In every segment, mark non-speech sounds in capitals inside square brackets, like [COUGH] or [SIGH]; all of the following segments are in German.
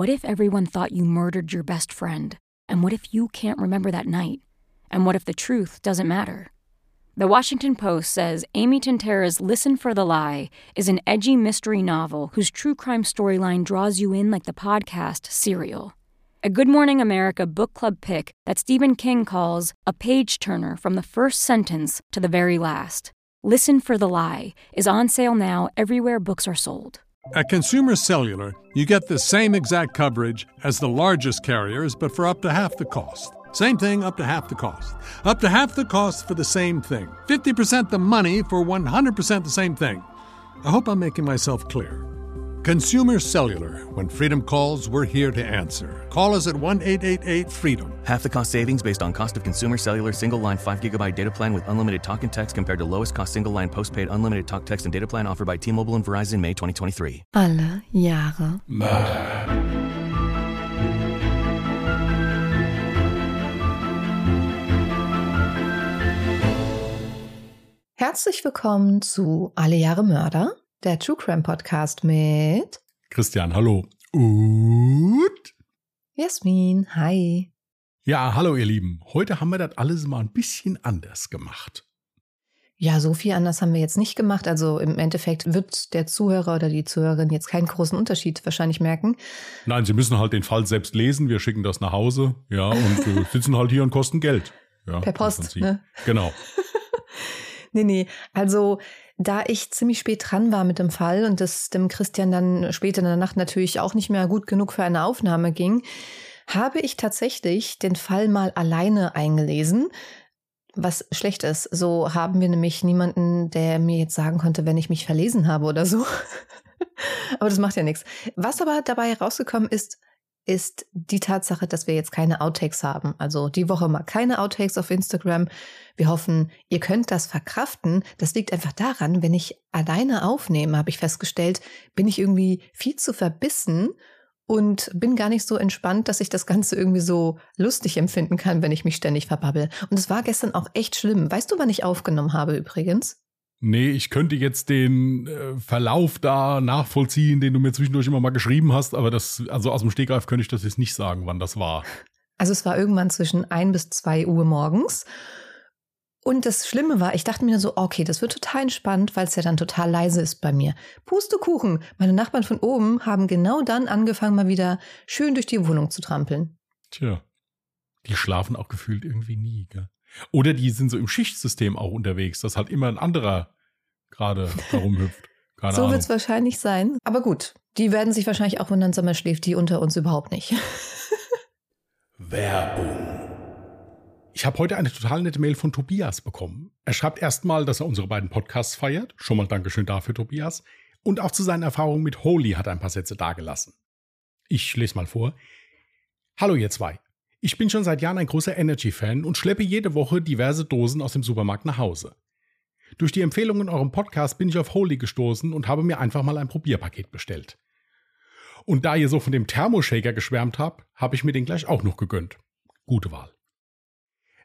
what if everyone thought you murdered your best friend? And what if you can't remember that night? And what if the truth doesn't matter? The Washington Post says Amy Tintera's Listen for the Lie is an edgy mystery novel whose true crime storyline draws you in like the podcast Serial. A Good Morning America book club pick that Stephen King calls a page turner from the first sentence to the very last. Listen for the Lie is on sale now everywhere books are sold. At Consumer Cellular, you get the same exact coverage as the largest carriers, but for up to half the cost. Same thing, up to half the cost. Up to half the cost for the same thing. 50% the money for 100% the same thing. I hope I'm making myself clear. Consumer Cellular. When freedom calls, we're here to answer. Call us at 1 888 freedom. Half the cost savings based on cost of consumer cellular single line 5 gigabyte data plan with unlimited talk and text compared to lowest cost single line postpaid unlimited talk, text, and data plan offered by T Mobile and Verizon May 2023. Alle Jahre Murder. Herzlich willkommen zu Alle Jahre Mörder, der True Crime Podcast mit Christian, hallo. Und? Jasmin. Hi. Ja, hallo ihr Lieben. Heute haben wir das alles mal ein bisschen anders gemacht. Ja, so viel anders haben wir jetzt nicht gemacht. Also im Endeffekt wird der Zuhörer oder die Zuhörerin jetzt keinen großen Unterschied wahrscheinlich merken. Nein, sie müssen halt den Fall selbst lesen. Wir schicken das nach Hause. Ja, und äh, [LAUGHS] sitzen halt hier und kosten Geld. Ja, Per Post, ne? Genau. [LAUGHS] Nee, nee. Also, da ich ziemlich spät dran war mit dem Fall und es dem Christian dann später in der Nacht natürlich auch nicht mehr gut genug für eine Aufnahme ging, habe ich tatsächlich den Fall mal alleine eingelesen. Was schlecht ist. So haben wir nämlich niemanden, der mir jetzt sagen konnte, wenn ich mich verlesen habe oder so. [LAUGHS] aber das macht ja nichts. Was aber dabei rausgekommen ist, ist die Tatsache, dass wir jetzt keine Outtakes haben. Also die Woche mal keine Outtakes auf Instagram. Wir hoffen, ihr könnt das verkraften. Das liegt einfach daran, wenn ich alleine aufnehme, habe ich festgestellt, bin ich irgendwie viel zu verbissen und bin gar nicht so entspannt, dass ich das Ganze irgendwie so lustig empfinden kann, wenn ich mich ständig verbabbel. Und es war gestern auch echt schlimm. Weißt du, wann ich aufgenommen habe übrigens? Nee, ich könnte jetzt den äh, Verlauf da nachvollziehen, den du mir zwischendurch immer mal geschrieben hast, aber das, also aus dem Stegreif könnte ich das jetzt nicht sagen, wann das war. Also es war irgendwann zwischen ein bis zwei Uhr morgens. Und das Schlimme war, ich dachte mir so, okay, das wird total entspannt, weil es ja dann total leise ist bei mir. Pustekuchen! Meine Nachbarn von oben haben genau dann angefangen, mal wieder schön durch die Wohnung zu trampeln. Tja, die schlafen auch gefühlt irgendwie nie, gell? Oder die sind so im Schichtsystem auch unterwegs, dass halt immer ein anderer gerade da rumhüpft. Keine so wird es wahrscheinlich sein. Aber gut, die werden sich wahrscheinlich auch wundern, Sommer schläft die unter uns überhaupt nicht. [LAUGHS] Werbung. Ich habe heute eine total nette Mail von Tobias bekommen. Er schreibt erstmal, dass er unsere beiden Podcasts feiert. Schon mal Dankeschön dafür, Tobias. Und auch zu seinen Erfahrungen mit Holy hat er ein paar Sätze dargelassen. Ich lese mal vor. Hallo ihr zwei. Ich bin schon seit Jahren ein großer Energy-Fan und schleppe jede Woche diverse Dosen aus dem Supermarkt nach Hause. Durch die Empfehlung in eurem Podcast bin ich auf Holy gestoßen und habe mir einfach mal ein Probierpaket bestellt. Und da ihr so von dem Thermoshaker geschwärmt habt, habe ich mir den gleich auch noch gegönnt. Gute Wahl.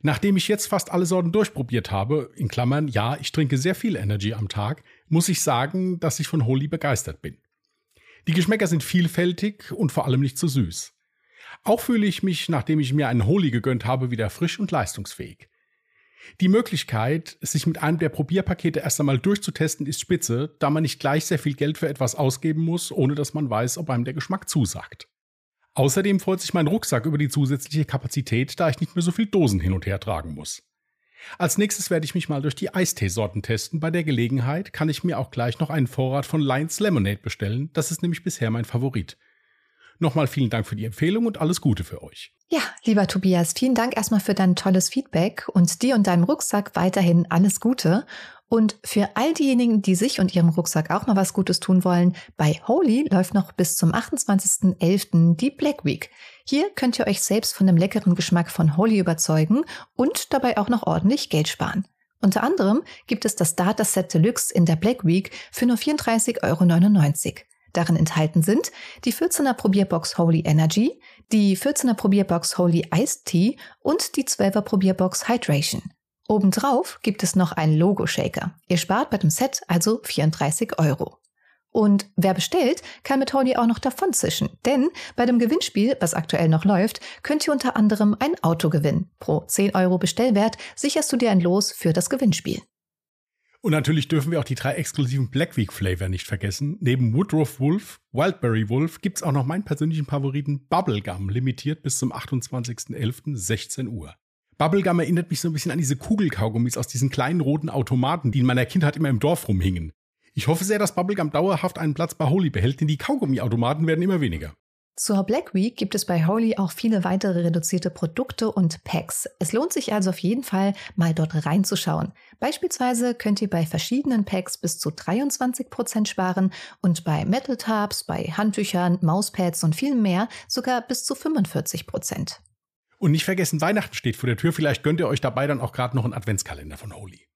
Nachdem ich jetzt fast alle Sorten durchprobiert habe, in Klammern, ja, ich trinke sehr viel Energy am Tag, muss ich sagen, dass ich von Holy begeistert bin. Die Geschmäcker sind vielfältig und vor allem nicht zu süß. Auch fühle ich mich, nachdem ich mir einen Holy gegönnt habe, wieder frisch und leistungsfähig. Die Möglichkeit, sich mit einem der Probierpakete erst einmal durchzutesten, ist spitze, da man nicht gleich sehr viel Geld für etwas ausgeben muss, ohne dass man weiß, ob einem der Geschmack zusagt. Außerdem freut sich mein Rucksack über die zusätzliche Kapazität, da ich nicht mehr so viel Dosen hin und her tragen muss. Als nächstes werde ich mich mal durch die Eisteesorten testen. Bei der Gelegenheit kann ich mir auch gleich noch einen Vorrat von Lions Lemonade bestellen. Das ist nämlich bisher mein Favorit. Nochmal vielen Dank für die Empfehlung und alles Gute für euch. Ja, lieber Tobias, vielen Dank erstmal für dein tolles Feedback und dir und deinem Rucksack weiterhin alles Gute. Und für all diejenigen, die sich und ihrem Rucksack auch mal was Gutes tun wollen, bei Holy läuft noch bis zum 28.11. die Black Week. Hier könnt ihr euch selbst von dem leckeren Geschmack von Holy überzeugen und dabei auch noch ordentlich Geld sparen. Unter anderem gibt es das Data Set Deluxe in der Black Week für nur 34,99 Euro. Darin enthalten sind die 14er Probierbox Holy Energy, die 14er Probierbox Holy Iced Tea und die 12er Probierbox Hydration. Obendrauf gibt es noch einen Logo-Shaker. Ihr spart bei dem Set also 34 Euro. Und wer bestellt, kann mit Holly auch noch davonzischen. Denn bei dem Gewinnspiel, was aktuell noch läuft, könnt ihr unter anderem ein Auto gewinnen. Pro 10 Euro Bestellwert sicherst du dir ein Los für das Gewinnspiel. Und natürlich dürfen wir auch die drei exklusiven Black Week Flavor nicht vergessen. Neben Woodruff Wolf, Wildberry Wolf gibt's auch noch meinen persönlichen Favoriten Bubblegum, limitiert bis zum 28.11.16 Uhr. Bubblegum erinnert mich so ein bisschen an diese Kugelkaugummis aus diesen kleinen roten Automaten, die in meiner Kindheit immer im Dorf rumhingen. Ich hoffe sehr, dass Bubblegum dauerhaft einen Platz bei Holy behält, denn die Kaugummiautomaten werden immer weniger. Zur Black Week gibt es bei Holy auch viele weitere reduzierte Produkte und Packs. Es lohnt sich also auf jeden Fall, mal dort reinzuschauen. Beispielsweise könnt ihr bei verschiedenen Packs bis zu 23% sparen und bei Metal Tabs, bei Handtüchern, Mauspads und viel mehr sogar bis zu 45%. Und nicht vergessen, Weihnachten steht vor der Tür. Vielleicht gönnt ihr euch dabei dann auch gerade noch einen Adventskalender von Holy.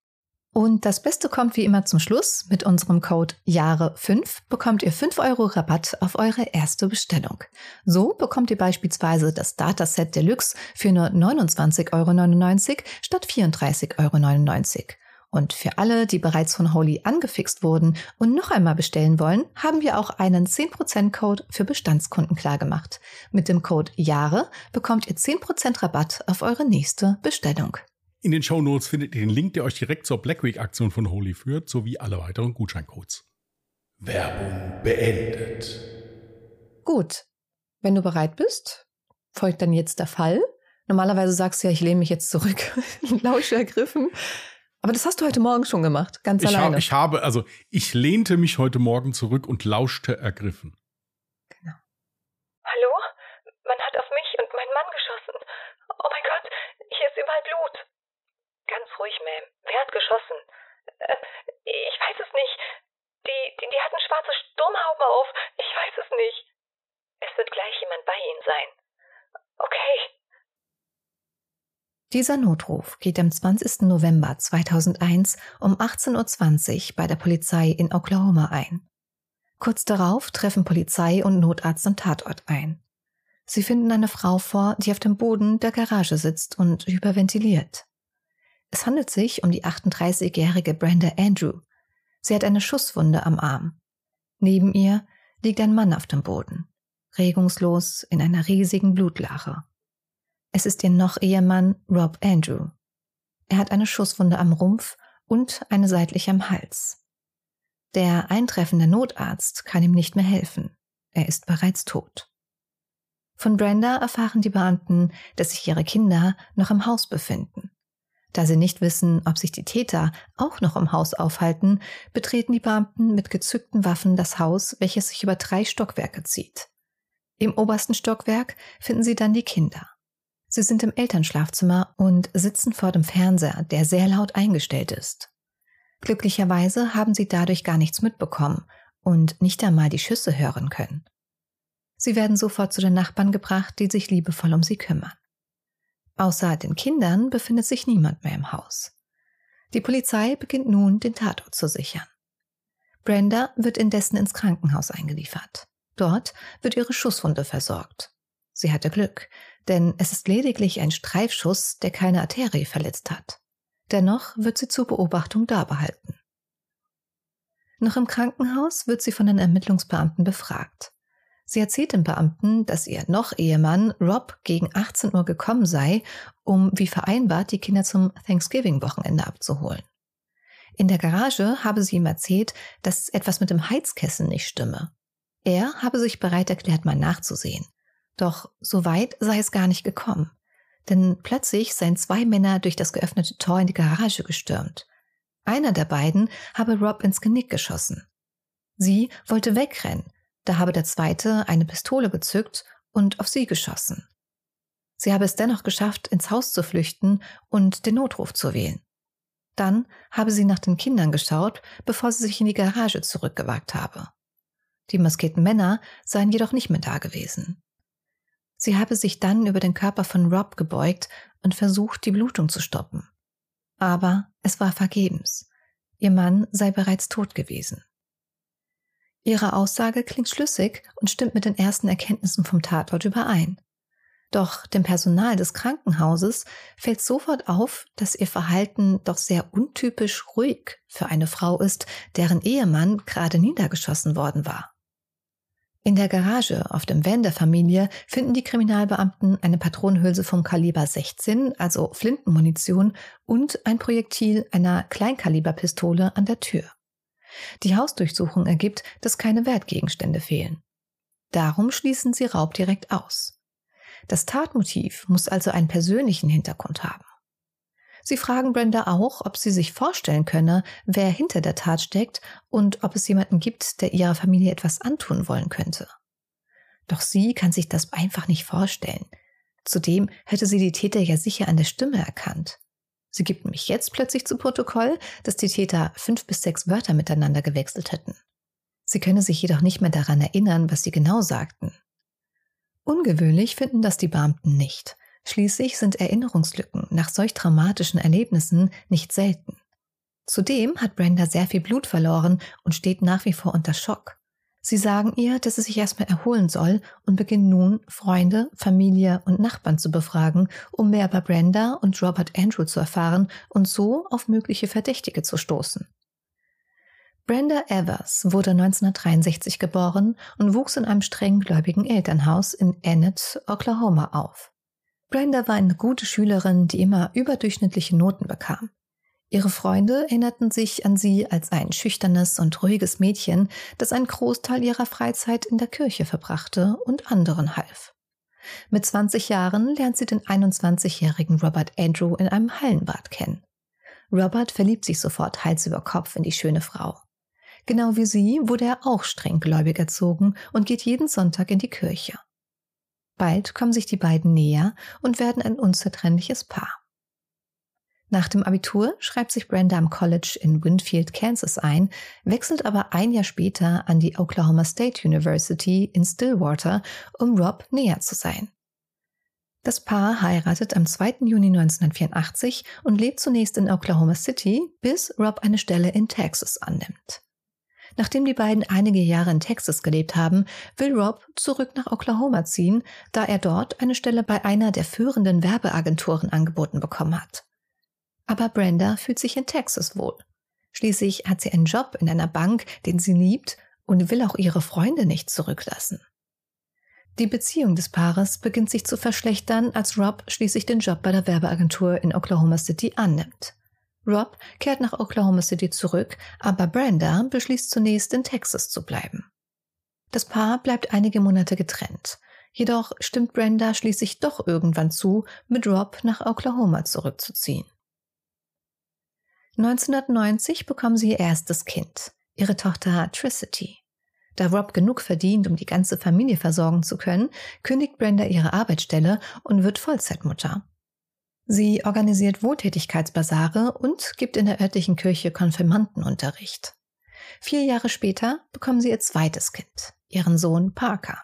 Und das Beste kommt wie immer zum Schluss. Mit unserem Code Jahre5 bekommt ihr 5 Euro Rabatt auf eure erste Bestellung. So bekommt ihr beispielsweise das Dataset Deluxe für nur 29,99 Euro statt 34,99 Euro. Und für alle, die bereits von Holy angefixt wurden und noch einmal bestellen wollen, haben wir auch einen 10% Code für Bestandskunden klargemacht. Mit dem Code Jahre bekommt ihr 10% Rabatt auf eure nächste Bestellung. In den Show Notes findet ihr den Link, der euch direkt zur Black Week Aktion von Holy führt, sowie alle weiteren Gutscheincodes. Werbung beendet. Gut. Wenn du bereit bist, folgt dann jetzt der Fall. Normalerweise sagst du ja, ich lehne mich jetzt zurück, [LAUGHS] lausche ergriffen. Aber das hast du heute Morgen schon gemacht, ganz ich alleine. Hab, ich habe, also ich lehnte mich heute Morgen zurück und lauschte ergriffen. Genau. Hallo? Man hat auf mich und meinen Mann geschossen. Oh mein Gott, hier ist überall Blut. Ganz ruhig, Ma'am. Wer hat geschossen? Äh, ich weiß es nicht. Die, die, die hatten schwarze Sturmhauben auf. Ich weiß es nicht. Es wird gleich jemand bei Ihnen sein. Okay. Dieser Notruf geht am 20. November 2001 um 18.20 Uhr bei der Polizei in Oklahoma ein. Kurz darauf treffen Polizei und Notarzt am Tatort ein. Sie finden eine Frau vor, die auf dem Boden der Garage sitzt und hyperventiliert. Es handelt sich um die 38-jährige Brenda Andrew. Sie hat eine Schusswunde am Arm. Neben ihr liegt ein Mann auf dem Boden, regungslos in einer riesigen Blutlache. Es ist ihr noch Ehemann Rob Andrew. Er hat eine Schusswunde am Rumpf und eine seitlich am Hals. Der eintreffende Notarzt kann ihm nicht mehr helfen. Er ist bereits tot. Von Brenda erfahren die Beamten, dass sich ihre Kinder noch im Haus befinden. Da sie nicht wissen, ob sich die Täter auch noch im Haus aufhalten, betreten die Beamten mit gezückten Waffen das Haus, welches sich über drei Stockwerke zieht. Im obersten Stockwerk finden sie dann die Kinder. Sie sind im Elternschlafzimmer und sitzen vor dem Fernseher, der sehr laut eingestellt ist. Glücklicherweise haben sie dadurch gar nichts mitbekommen und nicht einmal die Schüsse hören können. Sie werden sofort zu den Nachbarn gebracht, die sich liebevoll um sie kümmern. Außer den Kindern befindet sich niemand mehr im Haus. Die Polizei beginnt nun, den Tatort zu sichern. Brenda wird indessen ins Krankenhaus eingeliefert. Dort wird ihre Schusswunde versorgt. Sie hatte Glück, denn es ist lediglich ein Streifschuss, der keine Arterie verletzt hat. Dennoch wird sie zur Beobachtung dabehalten. Noch im Krankenhaus wird sie von den Ermittlungsbeamten befragt. Sie erzählt dem Beamten, dass ihr noch Ehemann Rob gegen 18 Uhr gekommen sei, um wie vereinbart die Kinder zum Thanksgiving-Wochenende abzuholen. In der Garage habe sie ihm erzählt, dass etwas mit dem Heizkessel nicht stimme. Er habe sich bereit erklärt, mal nachzusehen. Doch so weit sei es gar nicht gekommen. Denn plötzlich seien zwei Männer durch das geöffnete Tor in die Garage gestürmt. Einer der beiden habe Rob ins Genick geschossen. Sie wollte wegrennen, da habe der zweite eine Pistole gezückt und auf sie geschossen. Sie habe es dennoch geschafft, ins Haus zu flüchten und den Notruf zu wählen. Dann habe sie nach den Kindern geschaut, bevor sie sich in die Garage zurückgewagt habe. Die maskierten Männer seien jedoch nicht mehr da gewesen. Sie habe sich dann über den Körper von Rob gebeugt und versucht, die Blutung zu stoppen. Aber es war vergebens. Ihr Mann sei bereits tot gewesen. Ihre Aussage klingt schlüssig und stimmt mit den ersten Erkenntnissen vom Tatort überein. Doch dem Personal des Krankenhauses fällt sofort auf, dass ihr Verhalten doch sehr untypisch ruhig für eine Frau ist, deren Ehemann gerade niedergeschossen worden war. In der Garage auf dem Van der Familie finden die Kriminalbeamten eine Patronenhülse vom Kaliber 16, also Flintenmunition, und ein Projektil einer Kleinkaliberpistole an der Tür. Die Hausdurchsuchung ergibt, dass keine Wertgegenstände fehlen. Darum schließen sie Raub direkt aus. Das Tatmotiv muss also einen persönlichen Hintergrund haben. Sie fragen Brenda auch, ob sie sich vorstellen könne, wer hinter der Tat steckt und ob es jemanden gibt, der ihrer Familie etwas antun wollen könnte. Doch sie kann sich das einfach nicht vorstellen. Zudem hätte sie die Täter ja sicher an der Stimme erkannt. Sie gibt mich jetzt plötzlich zu Protokoll, dass die Täter fünf bis sechs Wörter miteinander gewechselt hätten. Sie könne sich jedoch nicht mehr daran erinnern, was sie genau sagten. Ungewöhnlich finden das die Beamten nicht. Schließlich sind Erinnerungslücken nach solch dramatischen Erlebnissen nicht selten. Zudem hat Brenda sehr viel Blut verloren und steht nach wie vor unter Schock. Sie sagen ihr, dass sie sich erstmal erholen soll und beginnen nun, Freunde, Familie und Nachbarn zu befragen, um mehr über Brenda und Robert Andrew zu erfahren und so auf mögliche Verdächtige zu stoßen. Brenda Evers wurde 1963 geboren und wuchs in einem strenggläubigen Elternhaus in Enid, Oklahoma auf. Brenda war eine gute Schülerin, die immer überdurchschnittliche Noten bekam. Ihre Freunde erinnerten sich an sie als ein schüchternes und ruhiges Mädchen, das einen Großteil ihrer Freizeit in der Kirche verbrachte und anderen half. Mit 20 Jahren lernt sie den 21-jährigen Robert Andrew in einem Hallenbad kennen. Robert verliebt sich sofort Hals über Kopf in die schöne Frau. Genau wie sie wurde er auch strenggläubig erzogen und geht jeden Sonntag in die Kirche. Bald kommen sich die beiden näher und werden ein unzertrennliches Paar. Nach dem Abitur schreibt sich Brenda am College in Winfield, Kansas ein, wechselt aber ein Jahr später an die Oklahoma State University in Stillwater, um Rob näher zu sein. Das Paar heiratet am 2. Juni 1984 und lebt zunächst in Oklahoma City, bis Rob eine Stelle in Texas annimmt. Nachdem die beiden einige Jahre in Texas gelebt haben, will Rob zurück nach Oklahoma ziehen, da er dort eine Stelle bei einer der führenden Werbeagenturen angeboten bekommen hat. Aber Brenda fühlt sich in Texas wohl. Schließlich hat sie einen Job in einer Bank, den sie liebt und will auch ihre Freunde nicht zurücklassen. Die Beziehung des Paares beginnt sich zu verschlechtern, als Rob schließlich den Job bei der Werbeagentur in Oklahoma City annimmt. Rob kehrt nach Oklahoma City zurück, aber Brenda beschließt zunächst in Texas zu bleiben. Das Paar bleibt einige Monate getrennt. Jedoch stimmt Brenda schließlich doch irgendwann zu, mit Rob nach Oklahoma zurückzuziehen. 1990 bekommen sie ihr erstes Kind, ihre Tochter Tricity. Da Rob genug verdient, um die ganze Familie versorgen zu können, kündigt Brenda ihre Arbeitsstelle und wird Vollzeitmutter. Sie organisiert Wohltätigkeitsbasare und gibt in der örtlichen Kirche Konfirmandenunterricht. Vier Jahre später bekommen sie ihr zweites Kind, ihren Sohn Parker.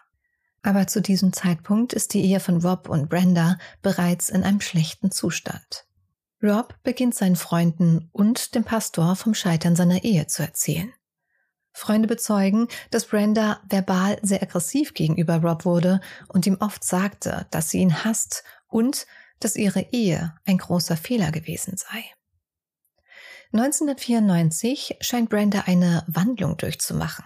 Aber zu diesem Zeitpunkt ist die Ehe von Rob und Brenda bereits in einem schlechten Zustand. Rob beginnt seinen Freunden und dem Pastor vom Scheitern seiner Ehe zu erzählen. Freunde bezeugen, dass Brenda verbal sehr aggressiv gegenüber Rob wurde und ihm oft sagte, dass sie ihn hasst und dass ihre Ehe ein großer Fehler gewesen sei. 1994 scheint Brenda eine Wandlung durchzumachen.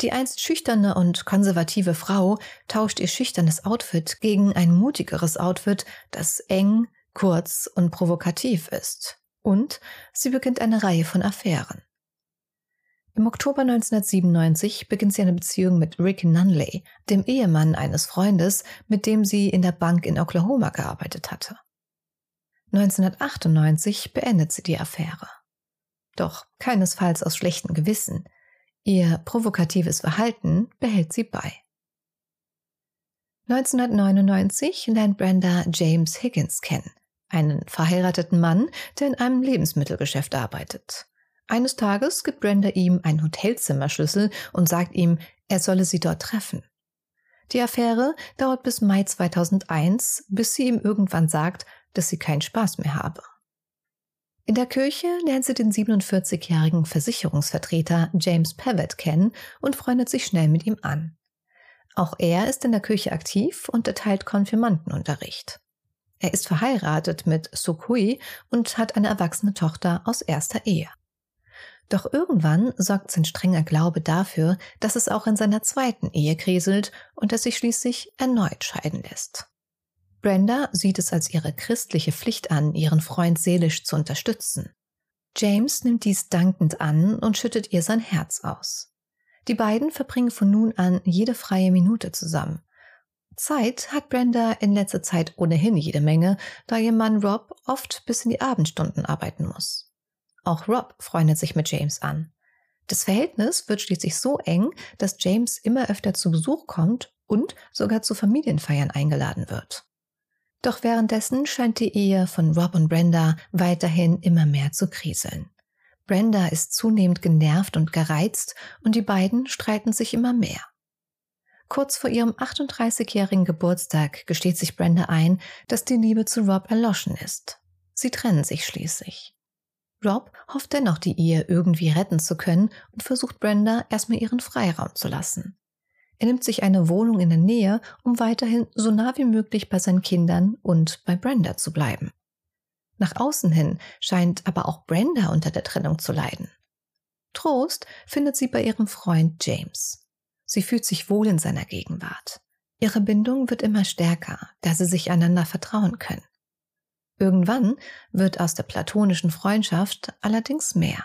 Die einst schüchterne und konservative Frau tauscht ihr schüchternes Outfit gegen ein mutigeres Outfit, das eng, kurz und provokativ ist. Und sie beginnt eine Reihe von Affären. Im Oktober 1997 beginnt sie eine Beziehung mit Rick Nunley, dem Ehemann eines Freundes, mit dem sie in der Bank in Oklahoma gearbeitet hatte. 1998 beendet sie die Affäre. Doch keinesfalls aus schlechtem Gewissen. Ihr provokatives Verhalten behält sie bei. 1999 lernt Brenda James Higgins kennen, einen verheirateten Mann, der in einem Lebensmittelgeschäft arbeitet. Eines Tages gibt Brenda ihm einen Hotelzimmerschlüssel und sagt ihm, er solle sie dort treffen. Die Affäre dauert bis Mai 2001, bis sie ihm irgendwann sagt, dass sie keinen Spaß mehr habe. In der Kirche lernt sie den 47-jährigen Versicherungsvertreter James Pavitt kennen und freundet sich schnell mit ihm an. Auch er ist in der Küche aktiv und erteilt Konfirmandenunterricht. Er ist verheiratet mit Sukui und hat eine erwachsene Tochter aus erster Ehe. Doch irgendwann sorgt sein strenger Glaube dafür, dass es auch in seiner zweiten Ehe kriselt und er sich schließlich erneut scheiden lässt. Brenda sieht es als ihre christliche Pflicht an, ihren Freund seelisch zu unterstützen. James nimmt dies dankend an und schüttet ihr sein Herz aus. Die beiden verbringen von nun an jede freie Minute zusammen. Zeit hat Brenda in letzter Zeit ohnehin jede Menge, da ihr Mann Rob oft bis in die Abendstunden arbeiten muss. Auch Rob freundet sich mit James an. Das Verhältnis wird schließlich so eng, dass James immer öfter zu Besuch kommt und sogar zu Familienfeiern eingeladen wird. Doch währenddessen scheint die Ehe von Rob und Brenda weiterhin immer mehr zu kriseln. Brenda ist zunehmend genervt und gereizt und die beiden streiten sich immer mehr. Kurz vor ihrem 38-jährigen Geburtstag gesteht sich Brenda ein, dass die Liebe zu Rob erloschen ist. Sie trennen sich schließlich. Rob hofft dennoch, die Ehe irgendwie retten zu können und versucht Brenda erstmal ihren Freiraum zu lassen. Er nimmt sich eine Wohnung in der Nähe, um weiterhin so nah wie möglich bei seinen Kindern und bei Brenda zu bleiben. Nach außen hin scheint aber auch Brenda unter der Trennung zu leiden. Trost findet sie bei ihrem Freund James. Sie fühlt sich wohl in seiner Gegenwart. Ihre Bindung wird immer stärker, da sie sich einander vertrauen können. Irgendwann wird aus der platonischen Freundschaft allerdings mehr.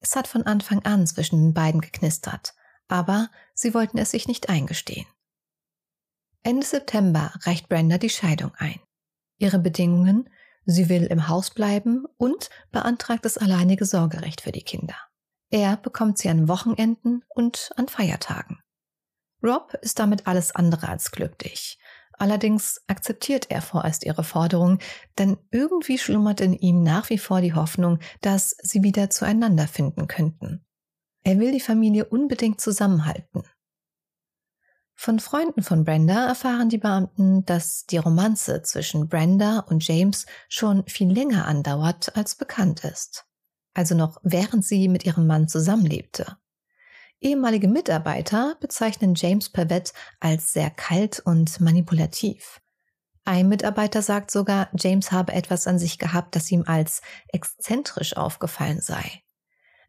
Es hat von Anfang an zwischen den beiden geknistert, aber sie wollten es sich nicht eingestehen. Ende September reicht Brenda die Scheidung ein. Ihre Bedingungen, sie will im Haus bleiben und beantragt das alleinige Sorgerecht für die Kinder. Er bekommt sie an Wochenenden und an Feiertagen. Rob ist damit alles andere als glücklich. Allerdings akzeptiert er vorerst ihre Forderung, denn irgendwie schlummert in ihm nach wie vor die Hoffnung, dass sie wieder zueinander finden könnten. Er will die Familie unbedingt zusammenhalten. Von Freunden von Brenda erfahren die Beamten, dass die Romanze zwischen Brenda und James schon viel länger andauert, als bekannt ist. Also noch während sie mit ihrem Mann zusammenlebte. Ehemalige Mitarbeiter bezeichnen James Pavett als sehr kalt und manipulativ. Ein Mitarbeiter sagt sogar, James habe etwas an sich gehabt, das ihm als exzentrisch aufgefallen sei.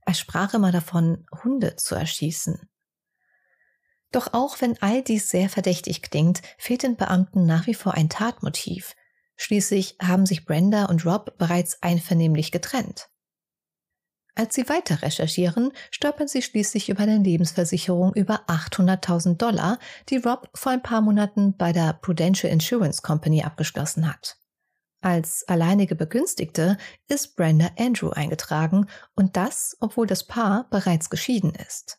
Er sprach immer davon, Hunde zu erschießen. Doch auch wenn all dies sehr verdächtig klingt, fehlt den Beamten nach wie vor ein Tatmotiv. Schließlich haben sich Brenda und Rob bereits einvernehmlich getrennt. Als sie weiter recherchieren, stolpern sie schließlich über eine Lebensversicherung über 800.000 Dollar, die Rob vor ein paar Monaten bei der Prudential Insurance Company abgeschlossen hat. Als alleinige Begünstigte ist Brenda Andrew eingetragen und das, obwohl das Paar bereits geschieden ist.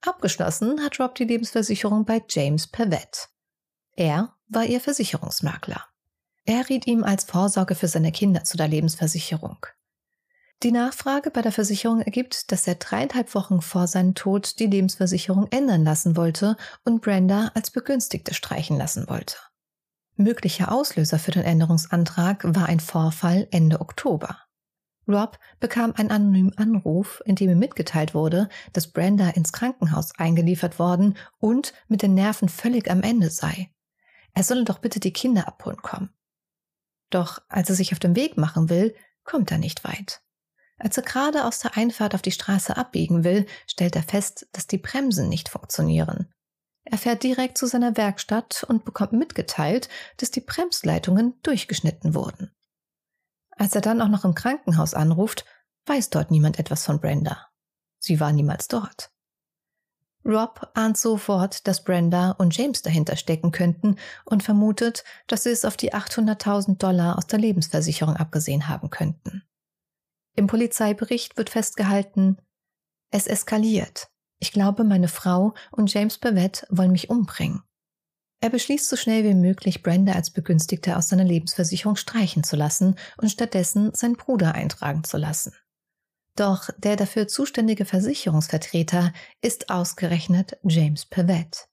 Abgeschlossen hat Rob die Lebensversicherung bei James Pavett. Er war ihr Versicherungsmakler. Er riet ihm als Vorsorge für seine Kinder zu der Lebensversicherung. Die Nachfrage bei der Versicherung ergibt, dass er dreieinhalb Wochen vor seinem Tod die Lebensversicherung ändern lassen wollte und Brenda als Begünstigte streichen lassen wollte. Möglicher Auslöser für den Änderungsantrag war ein Vorfall Ende Oktober. Rob bekam einen anonymen Anruf, in dem ihm mitgeteilt wurde, dass Brenda ins Krankenhaus eingeliefert worden und mit den Nerven völlig am Ende sei. Er solle doch bitte die Kinder abholen kommen. Doch als er sich auf den Weg machen will, kommt er nicht weit. Als er gerade aus der Einfahrt auf die Straße abbiegen will, stellt er fest, dass die Bremsen nicht funktionieren. Er fährt direkt zu seiner Werkstatt und bekommt mitgeteilt, dass die Bremsleitungen durchgeschnitten wurden. Als er dann auch noch im Krankenhaus anruft, weiß dort niemand etwas von Brenda. Sie war niemals dort. Rob ahnt sofort, dass Brenda und James dahinter stecken könnten und vermutet, dass sie es auf die 800.000 Dollar aus der Lebensversicherung abgesehen haben könnten. Im Polizeibericht wird festgehalten, es eskaliert. Ich glaube, meine Frau und James Bevett wollen mich umbringen. Er beschließt so schnell wie möglich, Brenda als Begünstigte aus seiner Lebensversicherung streichen zu lassen und stattdessen seinen Bruder eintragen zu lassen. Doch der dafür zuständige Versicherungsvertreter ist ausgerechnet James Pavett.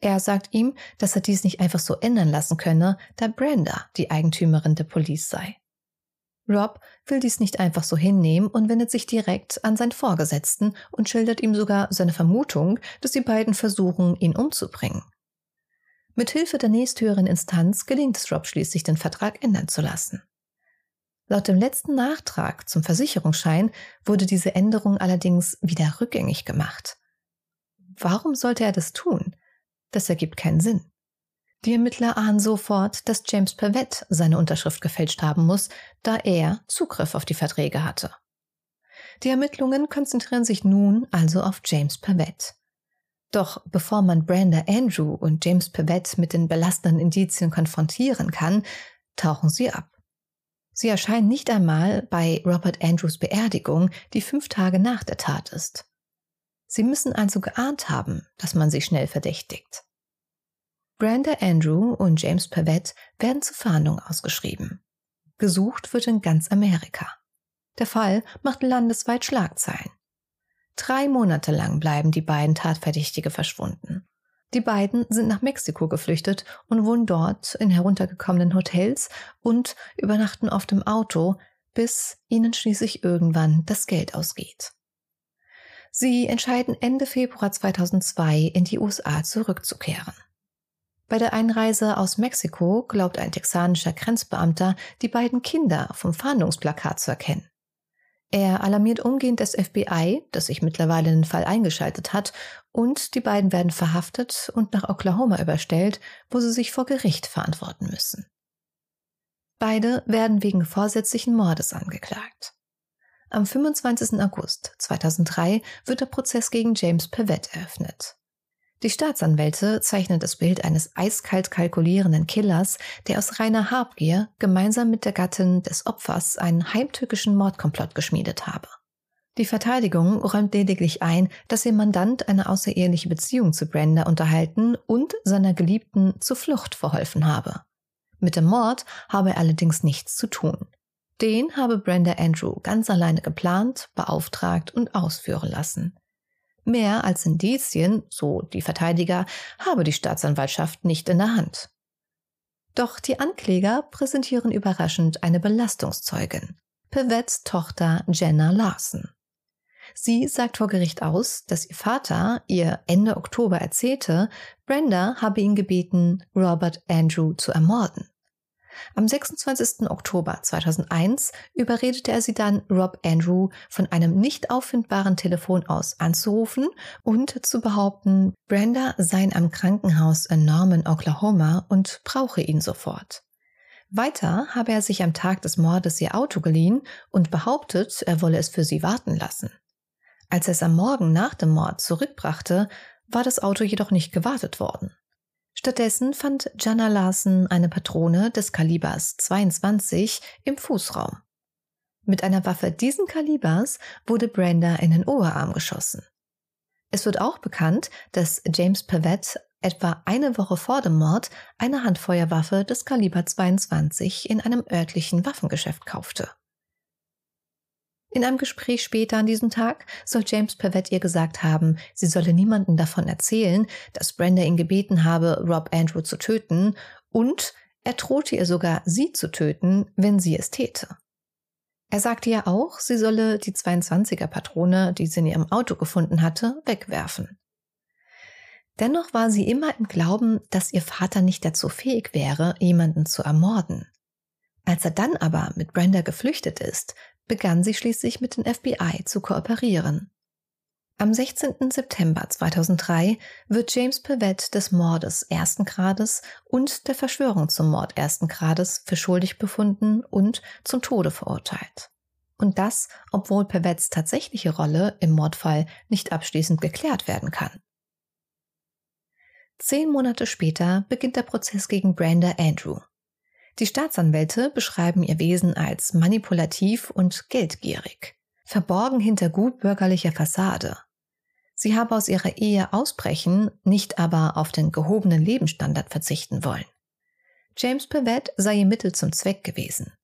Er sagt ihm, dass er dies nicht einfach so ändern lassen könne, da Brenda die Eigentümerin der Police sei. Rob will dies nicht einfach so hinnehmen und wendet sich direkt an seinen Vorgesetzten und schildert ihm sogar seine Vermutung, dass die beiden versuchen, ihn umzubringen. Mit Hilfe der nächsthöheren Instanz gelingt es Rob schließlich, den Vertrag ändern zu lassen. Laut dem letzten Nachtrag zum Versicherungsschein wurde diese Änderung allerdings wieder rückgängig gemacht. Warum sollte er das tun? Das ergibt keinen Sinn. Die Ermittler ahnen sofort, dass James Pavett seine Unterschrift gefälscht haben muss, da er Zugriff auf die Verträge hatte. Die Ermittlungen konzentrieren sich nun also auf James Pavett. Doch bevor man Brenda Andrew und James Pivett mit den belastenden Indizien konfrontieren kann, tauchen sie ab. Sie erscheinen nicht einmal bei Robert Andrews Beerdigung, die fünf Tage nach der Tat ist. Sie müssen also geahnt haben, dass man sie schnell verdächtigt. Brenda Andrew und James Pavett werden zur Fahndung ausgeschrieben. Gesucht wird in ganz Amerika. Der Fall macht landesweit Schlagzeilen. Drei Monate lang bleiben die beiden Tatverdächtige verschwunden. Die beiden sind nach Mexiko geflüchtet und wohnen dort in heruntergekommenen Hotels und übernachten oft im Auto, bis ihnen schließlich irgendwann das Geld ausgeht. Sie entscheiden Ende Februar 2002 in die USA zurückzukehren. Bei der Einreise aus Mexiko glaubt ein texanischer Grenzbeamter, die beiden Kinder vom Fahndungsplakat zu erkennen. Er alarmiert umgehend das FBI, das sich mittlerweile in den Fall eingeschaltet hat, und die beiden werden verhaftet und nach Oklahoma überstellt, wo sie sich vor Gericht verantworten müssen. Beide werden wegen vorsätzlichen Mordes angeklagt. Am 25. August 2003 wird der Prozess gegen James Pavett eröffnet. Die Staatsanwälte zeichnen das Bild eines eiskalt kalkulierenden Killers, der aus reiner Habgier gemeinsam mit der Gattin des Opfers einen heimtückischen Mordkomplott geschmiedet habe. Die Verteidigung räumt lediglich ein, dass ihr Mandant eine außereheliche Beziehung zu Brenda unterhalten und seiner Geliebten zur Flucht verholfen habe. Mit dem Mord habe er allerdings nichts zu tun. Den habe Brenda Andrew ganz alleine geplant, beauftragt und ausführen lassen. Mehr als Indizien, so die Verteidiger, habe die Staatsanwaltschaft nicht in der Hand. Doch die Ankläger präsentieren überraschend eine Belastungszeugin, Pevets Tochter Jenna Larson. Sie sagt vor Gericht aus, dass ihr Vater ihr Ende Oktober erzählte, Brenda habe ihn gebeten, Robert Andrew zu ermorden. Am 26. Oktober 2001 überredete er sie dann, Rob Andrew von einem nicht auffindbaren Telefon aus anzurufen und zu behaupten, Brenda sei am Krankenhaus in Norman, Oklahoma und brauche ihn sofort. Weiter habe er sich am Tag des Mordes ihr Auto geliehen und behauptet, er wolle es für sie warten lassen. Als er es am Morgen nach dem Mord zurückbrachte, war das Auto jedoch nicht gewartet worden. Stattdessen fand Jana Larsen eine Patrone des Kalibers 22 im Fußraum. Mit einer Waffe diesen Kalibers wurde Brenda in den Oberarm geschossen. Es wird auch bekannt, dass James Pavett etwa eine Woche vor dem Mord eine Handfeuerwaffe des Kaliber 22 in einem örtlichen Waffengeschäft kaufte. In einem Gespräch später an diesem Tag soll James Pavett ihr gesagt haben, sie solle niemandem davon erzählen, dass Brenda ihn gebeten habe, Rob Andrew zu töten, und er drohte ihr sogar, sie zu töten, wenn sie es täte. Er sagte ihr auch, sie solle die 22er Patrone, die sie in ihrem Auto gefunden hatte, wegwerfen. Dennoch war sie immer im Glauben, dass ihr Vater nicht dazu fähig wäre, jemanden zu ermorden. Als er dann aber mit Brenda geflüchtet ist, begann sie schließlich mit dem FBI zu kooperieren. Am 16. September 2003 wird James Pavett des Mordes ersten Grades und der Verschwörung zum Mord ersten Grades für schuldig befunden und zum Tode verurteilt. Und das, obwohl Pavetts tatsächliche Rolle im Mordfall nicht abschließend geklärt werden kann. Zehn Monate später beginnt der Prozess gegen Brenda Andrew, die Staatsanwälte beschreiben ihr Wesen als manipulativ und geldgierig, verborgen hinter gutbürgerlicher Fassade. Sie habe aus ihrer Ehe ausbrechen, nicht aber auf den gehobenen Lebensstandard verzichten wollen. James Pavett sei ihr Mittel zum Zweck gewesen.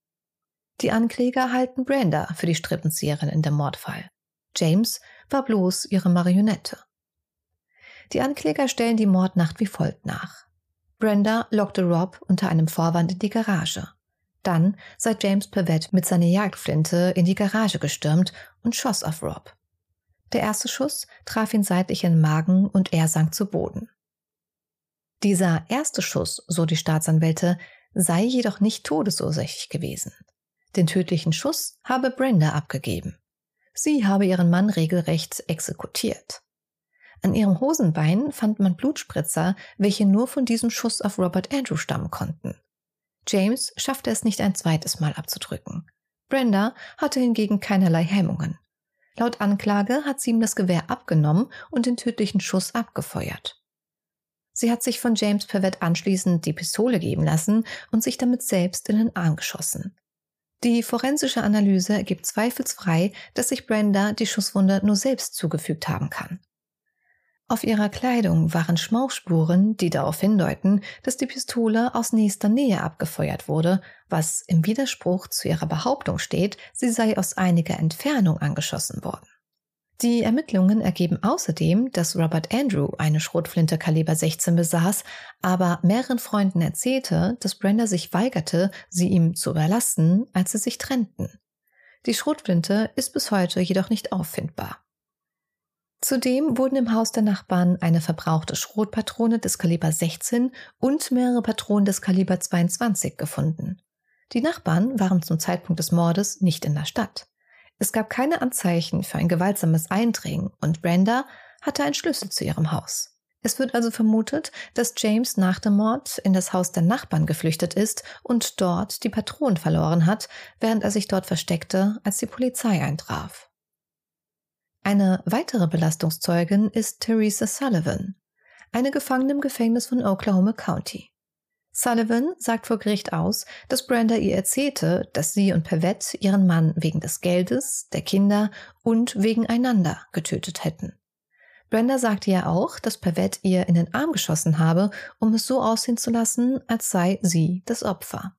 Die Ankläger halten Brenda für die Strippenzieherin in dem Mordfall. James war bloß ihre Marionette. Die Ankläger stellen die Mordnacht wie folgt nach. Brenda lockte Rob unter einem Vorwand in die Garage. Dann sei James Pavette mit seiner Jagdflinte in die Garage gestürmt und schoss auf Rob. Der erste Schuss traf ihn seitlich in den Magen und er sank zu Boden. Dieser erste Schuss, so die Staatsanwälte, sei jedoch nicht todesursächlich gewesen. Den tödlichen Schuss habe Brenda abgegeben. Sie habe ihren Mann regelrecht exekutiert. An ihrem Hosenbein fand man Blutspritzer, welche nur von diesem Schuss auf Robert Andrew stammen konnten. James schaffte es nicht ein zweites Mal abzudrücken. Brenda hatte hingegen keinerlei Hemmungen. Laut Anklage hat sie ihm das Gewehr abgenommen und den tödlichen Schuss abgefeuert. Sie hat sich von James Pavett anschließend die Pistole geben lassen und sich damit selbst in den Arm geschossen. Die forensische Analyse ergibt zweifelsfrei, dass sich Brenda die Schusswunde nur selbst zugefügt haben kann. Auf ihrer Kleidung waren Schmauchspuren, die darauf hindeuten, dass die Pistole aus nächster Nähe abgefeuert wurde, was im Widerspruch zu ihrer Behauptung steht, sie sei aus einiger Entfernung angeschossen worden. Die Ermittlungen ergeben außerdem, dass Robert Andrew eine Schrotflinte Kaliber 16 besaß, aber mehreren Freunden erzählte, dass Brenda sich weigerte, sie ihm zu überlassen, als sie sich trennten. Die Schrotflinte ist bis heute jedoch nicht auffindbar. Zudem wurden im Haus der Nachbarn eine verbrauchte Schrotpatrone des Kaliber 16 und mehrere Patronen des Kaliber 22 gefunden. Die Nachbarn waren zum Zeitpunkt des Mordes nicht in der Stadt. Es gab keine Anzeichen für ein gewaltsames Eindringen und Brenda hatte einen Schlüssel zu ihrem Haus. Es wird also vermutet, dass James nach dem Mord in das Haus der Nachbarn geflüchtet ist und dort die Patronen verloren hat, während er sich dort versteckte, als die Polizei eintraf. Eine weitere Belastungszeugin ist Theresa Sullivan, eine Gefangene im Gefängnis von Oklahoma County. Sullivan sagt vor Gericht aus, dass Brenda ihr erzählte, dass sie und Pavette ihren Mann wegen des Geldes, der Kinder und wegen einander getötet hätten. Brenda sagte ja auch, dass Pavette ihr in den Arm geschossen habe, um es so aussehen zu lassen, als sei sie das Opfer.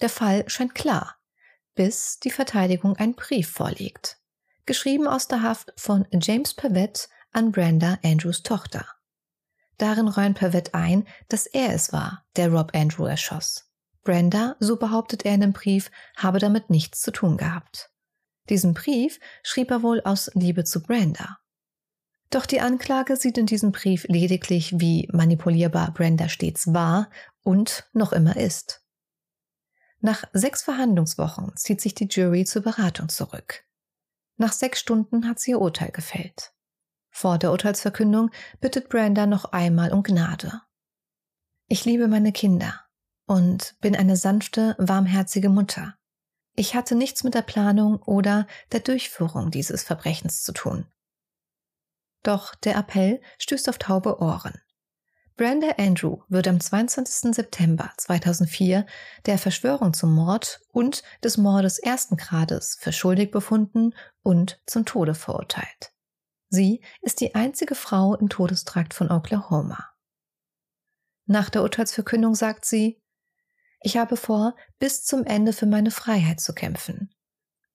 Der Fall scheint klar, bis die Verteidigung einen Brief vorlegt. Geschrieben aus der Haft von James Pavette an Brenda Andrews Tochter. Darin räumt Pavett ein, dass er es war, der Rob Andrew erschoss. Brenda, so behauptet er in dem Brief, habe damit nichts zu tun gehabt. Diesen Brief schrieb er wohl aus Liebe zu Brenda. Doch die Anklage sieht in diesem Brief lediglich, wie manipulierbar Brenda stets war und noch immer ist. Nach sechs Verhandlungswochen zieht sich die Jury zur Beratung zurück. Nach sechs Stunden hat sie ihr Urteil gefällt. Vor der Urteilsverkündung bittet Brenda noch einmal um Gnade. Ich liebe meine Kinder und bin eine sanfte, warmherzige Mutter. Ich hatte nichts mit der Planung oder der Durchführung dieses Verbrechens zu tun. Doch der Appell stößt auf taube Ohren. Brenda Andrew wird am 22. September 2004 der Verschwörung zum Mord und des Mordes ersten Grades für schuldig befunden und zum Tode verurteilt. Sie ist die einzige Frau im Todestrakt von Oklahoma. Nach der Urteilsverkündung sagt sie, ich habe vor, bis zum Ende für meine Freiheit zu kämpfen.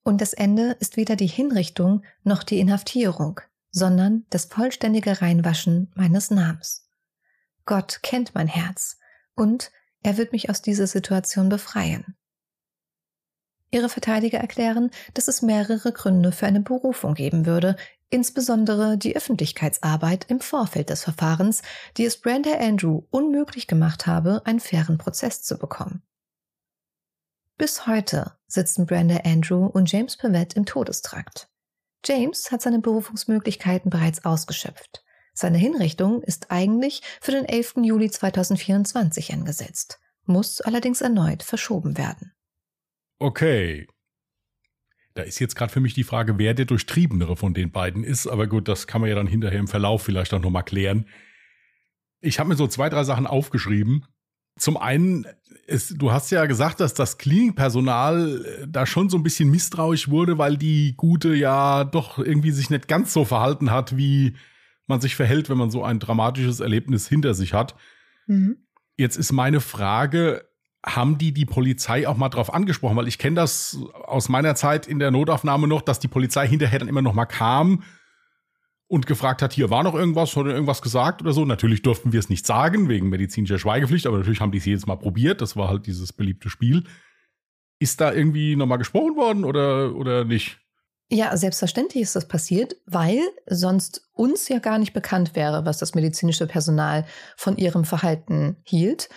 Und das Ende ist weder die Hinrichtung noch die Inhaftierung, sondern das vollständige Reinwaschen meines Namens. Gott kennt mein Herz und er wird mich aus dieser Situation befreien. Ihre Verteidiger erklären, dass es mehrere Gründe für eine Berufung geben würde, insbesondere die Öffentlichkeitsarbeit im Vorfeld des Verfahrens, die es Brenda Andrew unmöglich gemacht habe, einen fairen Prozess zu bekommen. Bis heute sitzen Brenda Andrew und James Pavette im Todestrakt. James hat seine Berufungsmöglichkeiten bereits ausgeschöpft. Seine Hinrichtung ist eigentlich für den 11. Juli 2024 angesetzt, muss allerdings erneut verschoben werden. Okay. Da ist jetzt gerade für mich die Frage, wer der durchtriebenere von den beiden ist. Aber gut, das kann man ja dann hinterher im Verlauf vielleicht auch nochmal klären. Ich habe mir so zwei, drei Sachen aufgeschrieben. Zum einen, ist, du hast ja gesagt, dass das Klinikpersonal äh, da schon so ein bisschen misstrauisch wurde, weil die Gute ja doch irgendwie sich nicht ganz so verhalten hat, wie man sich verhält, wenn man so ein dramatisches Erlebnis hinter sich hat. Mhm. Jetzt ist meine Frage, haben die die Polizei auch mal drauf angesprochen, weil ich kenne das aus meiner Zeit in der Notaufnahme noch, dass die Polizei hinterher dann immer noch mal kam und gefragt hat, hier war noch irgendwas, hat irgendwas gesagt oder so. Natürlich durften wir es nicht sagen, wegen medizinischer Schweigepflicht, aber natürlich haben die es jedes Mal probiert. Das war halt dieses beliebte Spiel. Ist da irgendwie nochmal gesprochen worden oder, oder nicht? Ja, selbstverständlich ist das passiert, weil sonst uns ja gar nicht bekannt wäre, was das medizinische Personal von ihrem Verhalten hielt.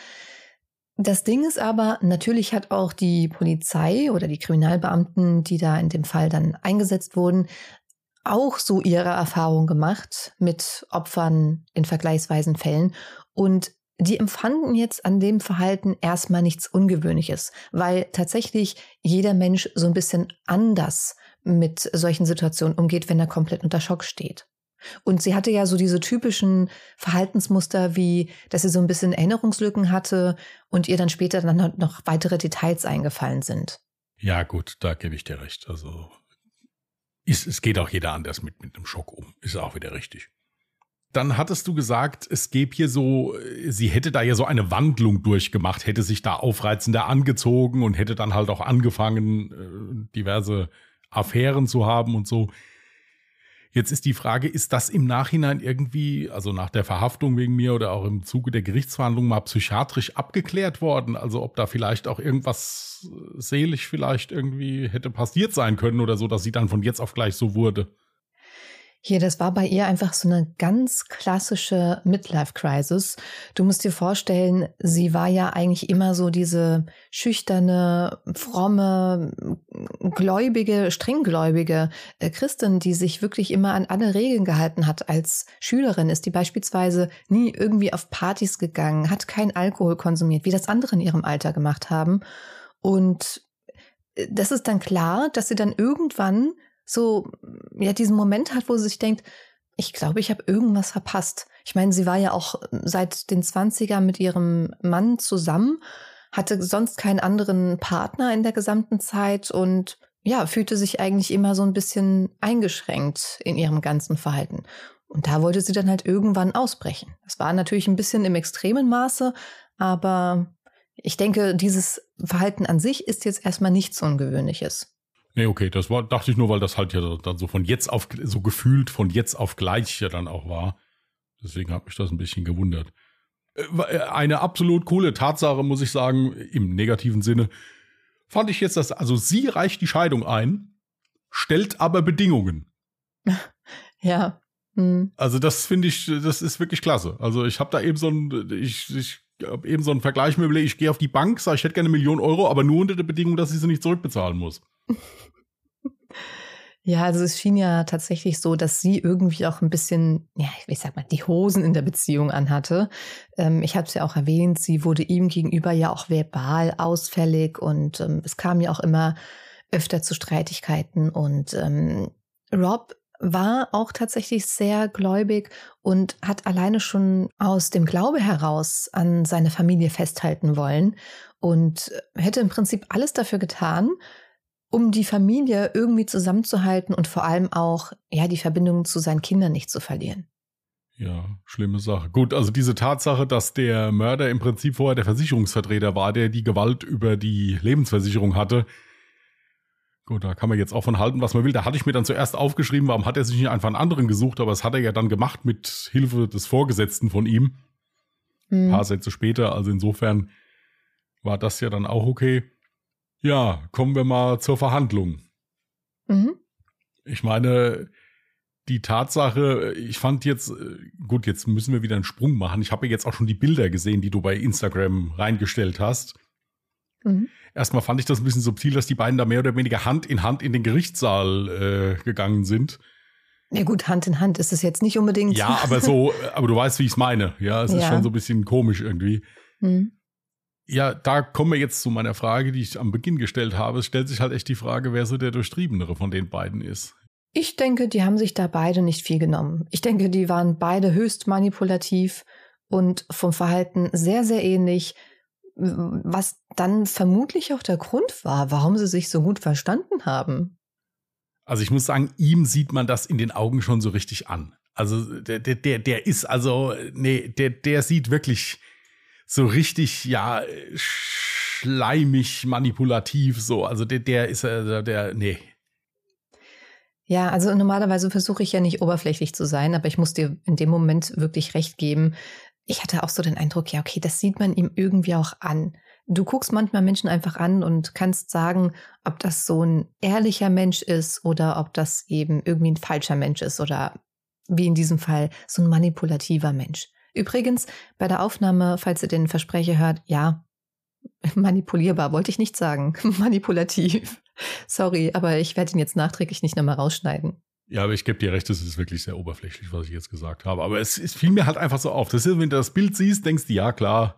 Das Ding ist aber, natürlich hat auch die Polizei oder die Kriminalbeamten, die da in dem Fall dann eingesetzt wurden, auch so ihre Erfahrung gemacht mit Opfern in vergleichsweisen Fällen. Und die empfanden jetzt an dem Verhalten erstmal nichts Ungewöhnliches, weil tatsächlich jeder Mensch so ein bisschen anders mit solchen Situationen umgeht, wenn er komplett unter Schock steht. Und sie hatte ja so diese typischen Verhaltensmuster, wie dass sie so ein bisschen Erinnerungslücken hatte und ihr dann später dann noch weitere Details eingefallen sind. Ja, gut, da gebe ich dir recht. Also ist, es geht auch jeder anders mit, mit einem Schock um. Ist auch wieder richtig. Dann hattest du gesagt, es gäbe hier so, sie hätte da ja so eine Wandlung durchgemacht, hätte sich da aufreizender angezogen und hätte dann halt auch angefangen, äh, diverse Affären zu haben und so. Jetzt ist die Frage, ist das im Nachhinein irgendwie, also nach der Verhaftung wegen mir oder auch im Zuge der Gerichtsverhandlung mal psychiatrisch abgeklärt worden? Also ob da vielleicht auch irgendwas seelisch vielleicht irgendwie hätte passiert sein können oder so, dass sie dann von jetzt auf gleich so wurde? Hier, das war bei ihr einfach so eine ganz klassische Midlife-Crisis. Du musst dir vorstellen, sie war ja eigentlich immer so diese schüchterne, fromme, gläubige, strenggläubige äh, Christin, die sich wirklich immer an alle Regeln gehalten hat. Als Schülerin ist die beispielsweise nie irgendwie auf Partys gegangen, hat keinen Alkohol konsumiert, wie das andere in ihrem Alter gemacht haben. Und äh, das ist dann klar, dass sie dann irgendwann so ja diesen Moment hat, wo sie sich denkt, ich glaube, ich habe irgendwas verpasst. Ich meine, sie war ja auch seit den 20er mit ihrem Mann zusammen, hatte sonst keinen anderen Partner in der gesamten Zeit und ja, fühlte sich eigentlich immer so ein bisschen eingeschränkt in ihrem ganzen Verhalten. Und da wollte sie dann halt irgendwann ausbrechen. Das war natürlich ein bisschen im extremen Maße, aber ich denke, dieses Verhalten an sich ist jetzt erstmal nichts Ungewöhnliches. Nee, okay, das war, dachte ich nur, weil das halt ja dann so von jetzt auf, so gefühlt von jetzt auf gleich ja dann auch war. Deswegen hat mich das ein bisschen gewundert. Äh, äh, eine absolut coole Tatsache, muss ich sagen, im negativen Sinne, fand ich jetzt, dass, also sie reicht die Scheidung ein, stellt aber Bedingungen. [LAUGHS] Ja. Hm. Also das finde ich, das ist wirklich klasse. Also ich habe da eben so ein, ich, ich habe eben so ein Vergleich mit, ich gehe auf die Bank, sage, ich hätte gerne eine Million Euro, aber nur unter der Bedingung, dass ich sie nicht zurückbezahlen muss. Ja, also es schien ja tatsächlich so, dass sie irgendwie auch ein bisschen, ja, ich sag mal, die Hosen in der Beziehung anhatte. Ähm, ich habe es ja auch erwähnt, sie wurde ihm gegenüber ja auch verbal ausfällig und ähm, es kam ja auch immer öfter zu Streitigkeiten. Und ähm, Rob war auch tatsächlich sehr gläubig und hat alleine schon aus dem Glaube heraus an seine Familie festhalten wollen und hätte im Prinzip alles dafür getan, um die Familie irgendwie zusammenzuhalten und vor allem auch, ja, die Verbindung zu seinen Kindern nicht zu verlieren. Ja, schlimme Sache. Gut, also diese Tatsache, dass der Mörder im Prinzip vorher der Versicherungsvertreter war, der die Gewalt über die Lebensversicherung hatte. Gut, da kann man jetzt auch von halten, was man will. Da hatte ich mir dann zuerst aufgeschrieben, warum hat er sich nicht einfach einen anderen gesucht, aber das hat er ja dann gemacht mit Hilfe des Vorgesetzten von ihm. Mhm. Ein paar Sätze später, also insofern war das ja dann auch okay. Ja, kommen wir mal zur Verhandlung. Mhm. Ich meine, die Tatsache, ich fand jetzt, gut, jetzt müssen wir wieder einen Sprung machen. Ich habe jetzt auch schon die Bilder gesehen, die du bei Instagram reingestellt hast. Mhm. Erstmal fand ich das ein bisschen subtil, dass die beiden da mehr oder weniger Hand in Hand in den Gerichtssaal äh, gegangen sind. Ja gut, Hand in Hand ist es jetzt nicht unbedingt. Ja, aber so, [LAUGHS] aber du weißt, wie ich es meine. Ja, es ja. ist schon so ein bisschen komisch irgendwie. Mhm. Ja, da kommen wir jetzt zu meiner Frage, die ich am Beginn gestellt habe. Es stellt sich halt echt die Frage, wer so der Durchtriebenere von den beiden ist. Ich denke, die haben sich da beide nicht viel genommen. Ich denke, die waren beide höchst manipulativ und vom Verhalten sehr, sehr ähnlich, was dann vermutlich auch der Grund war, warum sie sich so gut verstanden haben. Also ich muss sagen, ihm sieht man das in den Augen schon so richtig an. Also der, der, der ist also, nee, der, der sieht wirklich so richtig, ja, schleimig, manipulativ, so. Also der, der ist, äh, der, nee. Ja, also normalerweise versuche ich ja nicht oberflächlich zu sein, aber ich muss dir in dem Moment wirklich recht geben. Ich hatte auch so den Eindruck, ja, okay, das sieht man ihm irgendwie auch an. Du guckst manchmal Menschen einfach an und kannst sagen, ob das so ein ehrlicher Mensch ist oder ob das eben irgendwie ein falscher Mensch ist oder wie in diesem Fall so ein manipulativer Mensch. Übrigens, bei der Aufnahme, falls ihr den Versprecher hört, ja, [LAUGHS] manipulierbar wollte ich nicht sagen, [LAUGHS] manipulativ. Sorry, aber ich werde ihn jetzt nachträglich nicht nochmal rausschneiden. Ja, aber ich gebe dir recht, es ist wirklich sehr oberflächlich, was ich jetzt gesagt habe. Aber es, es fiel mir halt einfach so auf. Das ist, wenn du das Bild siehst, denkst du, ja klar,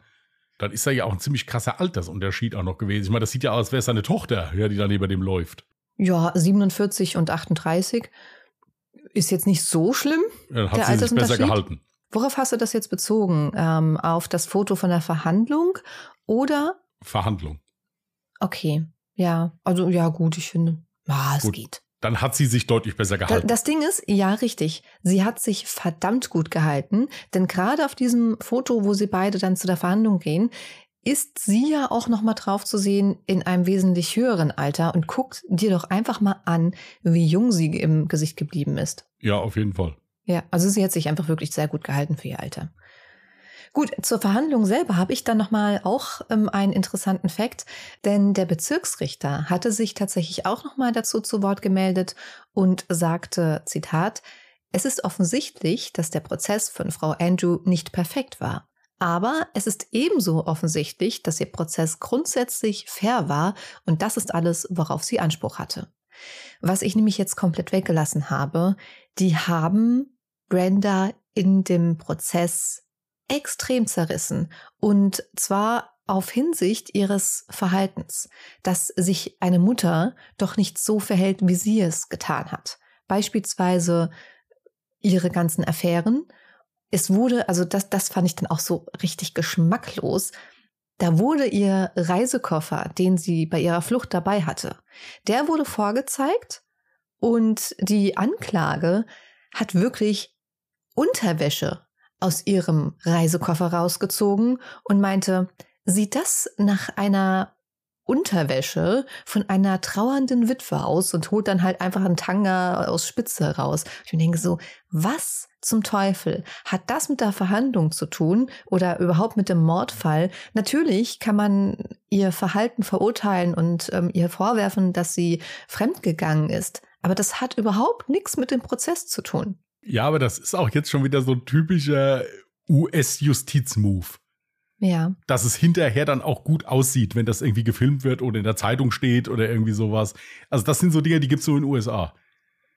dann ist da ja auch ein ziemlich krasser Altersunterschied auch noch gewesen. Ich meine, das sieht ja aus, als wäre es seine Tochter, ja, die da neben dem läuft. Ja, 47 und 38 ist jetzt nicht so schlimm. Ja, dann hat sie sich besser gehalten. Worauf hast du das jetzt bezogen? Ähm, auf das Foto von der Verhandlung oder? Verhandlung. Okay, ja, also ja gut, ich finde, ah, es gut. geht. Dann hat sie sich deutlich besser gehalten. Das Ding ist, ja, richtig. Sie hat sich verdammt gut gehalten, denn gerade auf diesem Foto, wo sie beide dann zu der Verhandlung gehen, ist sie ja auch noch mal drauf zu sehen in einem wesentlich höheren Alter und guckt dir doch einfach mal an, wie jung sie im Gesicht geblieben ist. Ja, auf jeden Fall. Ja, also sie hat sich einfach wirklich sehr gut gehalten für ihr Alter. Gut, zur Verhandlung selber habe ich dann nochmal auch ähm, einen interessanten Fakt, denn der Bezirksrichter hatte sich tatsächlich auch nochmal dazu zu Wort gemeldet und sagte, Zitat, es ist offensichtlich, dass der Prozess von Frau Andrew nicht perfekt war. Aber es ist ebenso offensichtlich, dass ihr Prozess grundsätzlich fair war und das ist alles, worauf sie Anspruch hatte. Was ich nämlich jetzt komplett weggelassen habe, die haben Brenda in dem Prozess extrem zerrissen. Und zwar auf Hinsicht ihres Verhaltens, dass sich eine Mutter doch nicht so verhält, wie sie es getan hat. Beispielsweise ihre ganzen Affären. Es wurde, also das, das fand ich dann auch so richtig geschmacklos. Da wurde ihr Reisekoffer, den sie bei ihrer Flucht dabei hatte, der wurde vorgezeigt und die Anklage hat wirklich Unterwäsche aus ihrem Reisekoffer rausgezogen und meinte, sieht das nach einer Unterwäsche von einer trauernden Witwe aus und holt dann halt einfach einen Tanga aus Spitze raus. Ich denke so, was zum Teufel hat das mit der Verhandlung zu tun oder überhaupt mit dem Mordfall? Natürlich kann man ihr Verhalten verurteilen und ähm, ihr vorwerfen, dass sie fremdgegangen ist. Aber das hat überhaupt nichts mit dem Prozess zu tun. Ja, aber das ist auch jetzt schon wieder so ein typischer US-Justiz-Move. Ja. Dass es hinterher dann auch gut aussieht, wenn das irgendwie gefilmt wird oder in der Zeitung steht oder irgendwie sowas. Also das sind so Dinge, die gibt es so in den USA.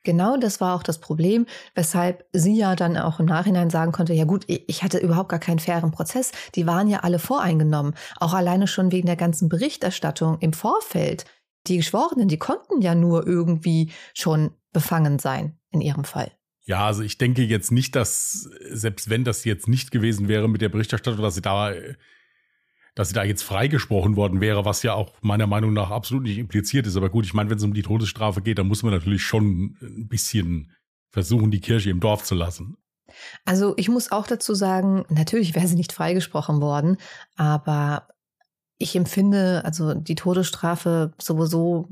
Genau das war auch das Problem, weshalb sie ja dann auch im Nachhinein sagen konnte, ja gut, ich hatte überhaupt gar keinen fairen Prozess. Die waren ja alle voreingenommen. Auch alleine schon wegen der ganzen Berichterstattung im Vorfeld. Die Geschworenen, die konnten ja nur irgendwie schon befangen sein in ihrem Fall. Ja, also ich denke jetzt nicht, dass, selbst wenn das jetzt nicht gewesen wäre mit der Berichterstattung, dass sie da, dass sie da jetzt freigesprochen worden wäre, was ja auch meiner Meinung nach absolut nicht impliziert ist. Aber gut, ich meine, wenn es um die Todesstrafe geht, dann muss man natürlich schon ein bisschen versuchen, die Kirche im Dorf zu lassen. Also ich muss auch dazu sagen, natürlich wäre sie nicht freigesprochen worden, aber ich empfinde, also die Todesstrafe sowieso,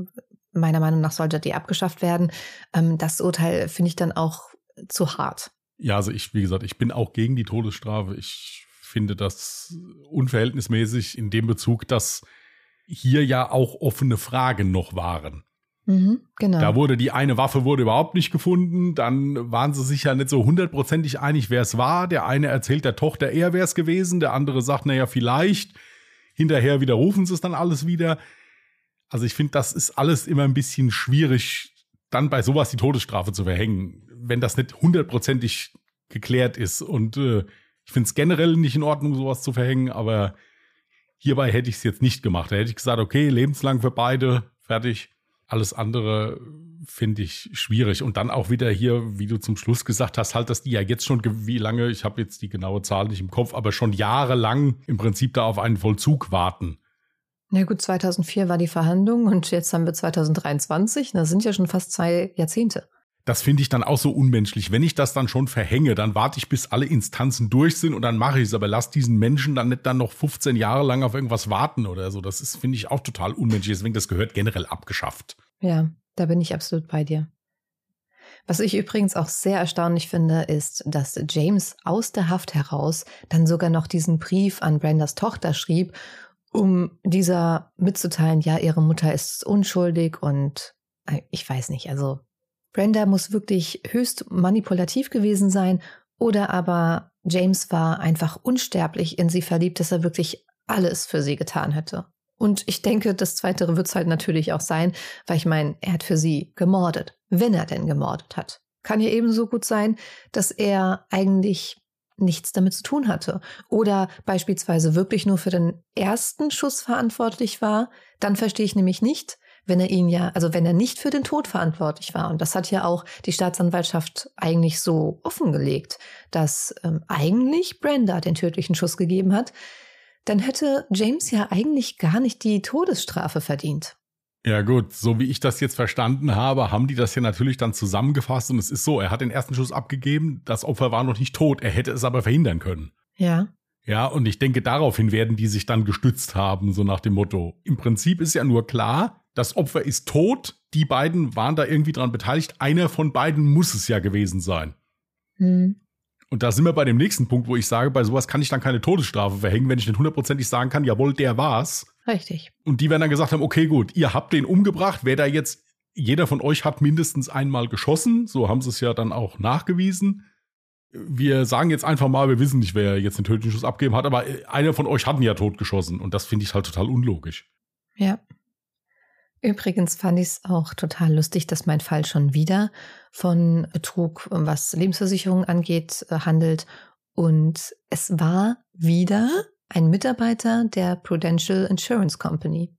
meiner Meinung nach sollte die abgeschafft werden. Ähm, das Urteil finde ich dann auch zu hart. Ja, also ich, wie gesagt, ich bin auch gegen die Todesstrafe. Ich finde das unverhältnismäßig in dem Bezug, dass hier ja auch offene Fragen noch waren. Mhm, genau. Da wurde die eine Waffe wurde überhaupt nicht gefunden. Dann waren sie sich ja nicht so hundertprozentig einig, wer es war. Der eine erzählt der Tochter, er wäre es gewesen. Der andere sagt, naja, vielleicht. Hinterher widerrufen sie es dann alles wieder. Also ich finde, das ist alles immer ein bisschen schwierig, dann bei sowas die Todesstrafe zu verhängen wenn das nicht hundertprozentig geklärt ist. Und äh, ich finde es generell nicht in Ordnung, sowas zu verhängen, aber hierbei hätte ich es jetzt nicht gemacht. Da hätte ich gesagt, okay, lebenslang für beide, fertig. Alles andere finde ich schwierig. Und dann auch wieder hier, wie du zum Schluss gesagt hast, halt, dass die ja jetzt schon, wie lange, ich habe jetzt die genaue Zahl nicht im Kopf, aber schon jahrelang im Prinzip da auf einen Vollzug warten. Na gut, 2004 war die Verhandlung und jetzt haben wir 2023. Das sind ja schon fast zwei Jahrzehnte das finde ich dann auch so unmenschlich. Wenn ich das dann schon verhänge, dann warte ich, bis alle Instanzen durch sind und dann mache ich es. Aber lass diesen Menschen dann nicht dann noch 15 Jahre lang auf irgendwas warten oder so. Das ist, finde ich, auch total unmenschlich. Deswegen, das gehört generell abgeschafft. Ja, da bin ich absolut bei dir. Was ich übrigens auch sehr erstaunlich finde, ist, dass James aus der Haft heraus dann sogar noch diesen Brief an Brendas Tochter schrieb, um dieser mitzuteilen, ja, ihre Mutter ist unschuldig und äh, ich weiß nicht, also Brenda muss wirklich höchst manipulativ gewesen sein oder aber James war einfach unsterblich in sie verliebt, dass er wirklich alles für sie getan hätte. Und ich denke, das Zweite wird es halt natürlich auch sein, weil ich meine, er hat für sie gemordet, wenn er denn gemordet hat. Kann ja ebenso gut sein, dass er eigentlich nichts damit zu tun hatte oder beispielsweise wirklich nur für den ersten Schuss verantwortlich war, dann verstehe ich nämlich nicht, wenn er ihn ja, also wenn er nicht für den Tod verantwortlich war. Und das hat ja auch die Staatsanwaltschaft eigentlich so offengelegt, dass ähm, eigentlich Brenda den tödlichen Schuss gegeben hat, dann hätte James ja eigentlich gar nicht die Todesstrafe verdient. Ja gut, so wie ich das jetzt verstanden habe, haben die das ja natürlich dann zusammengefasst und es ist so, er hat den ersten Schuss abgegeben, das Opfer war noch nicht tot, er hätte es aber verhindern können. Ja. Ja, und ich denke, daraufhin werden die sich dann gestützt haben, so nach dem Motto. Im Prinzip ist ja nur klar, das Opfer ist tot, die beiden waren da irgendwie dran beteiligt, einer von beiden muss es ja gewesen sein. Hm. Und da sind wir bei dem nächsten Punkt, wo ich sage, bei sowas kann ich dann keine Todesstrafe verhängen, wenn ich nicht hundertprozentig sagen kann, jawohl, der war's. Richtig. Und die werden dann gesagt haben, okay, gut, ihr habt den umgebracht, wer da jetzt, jeder von euch hat mindestens einmal geschossen, so haben sie es ja dann auch nachgewiesen. Wir sagen jetzt einfach mal, wir wissen nicht, wer jetzt den tödlichen Schuss abgegeben hat, aber einer von euch hat ihn ja totgeschossen und das finde ich halt total unlogisch. Ja. Übrigens fand ich es auch total lustig, dass mein Fall schon wieder von Betrug, was Lebensversicherung angeht, äh, handelt. Und es war wieder ein Mitarbeiter der Prudential Insurance Company.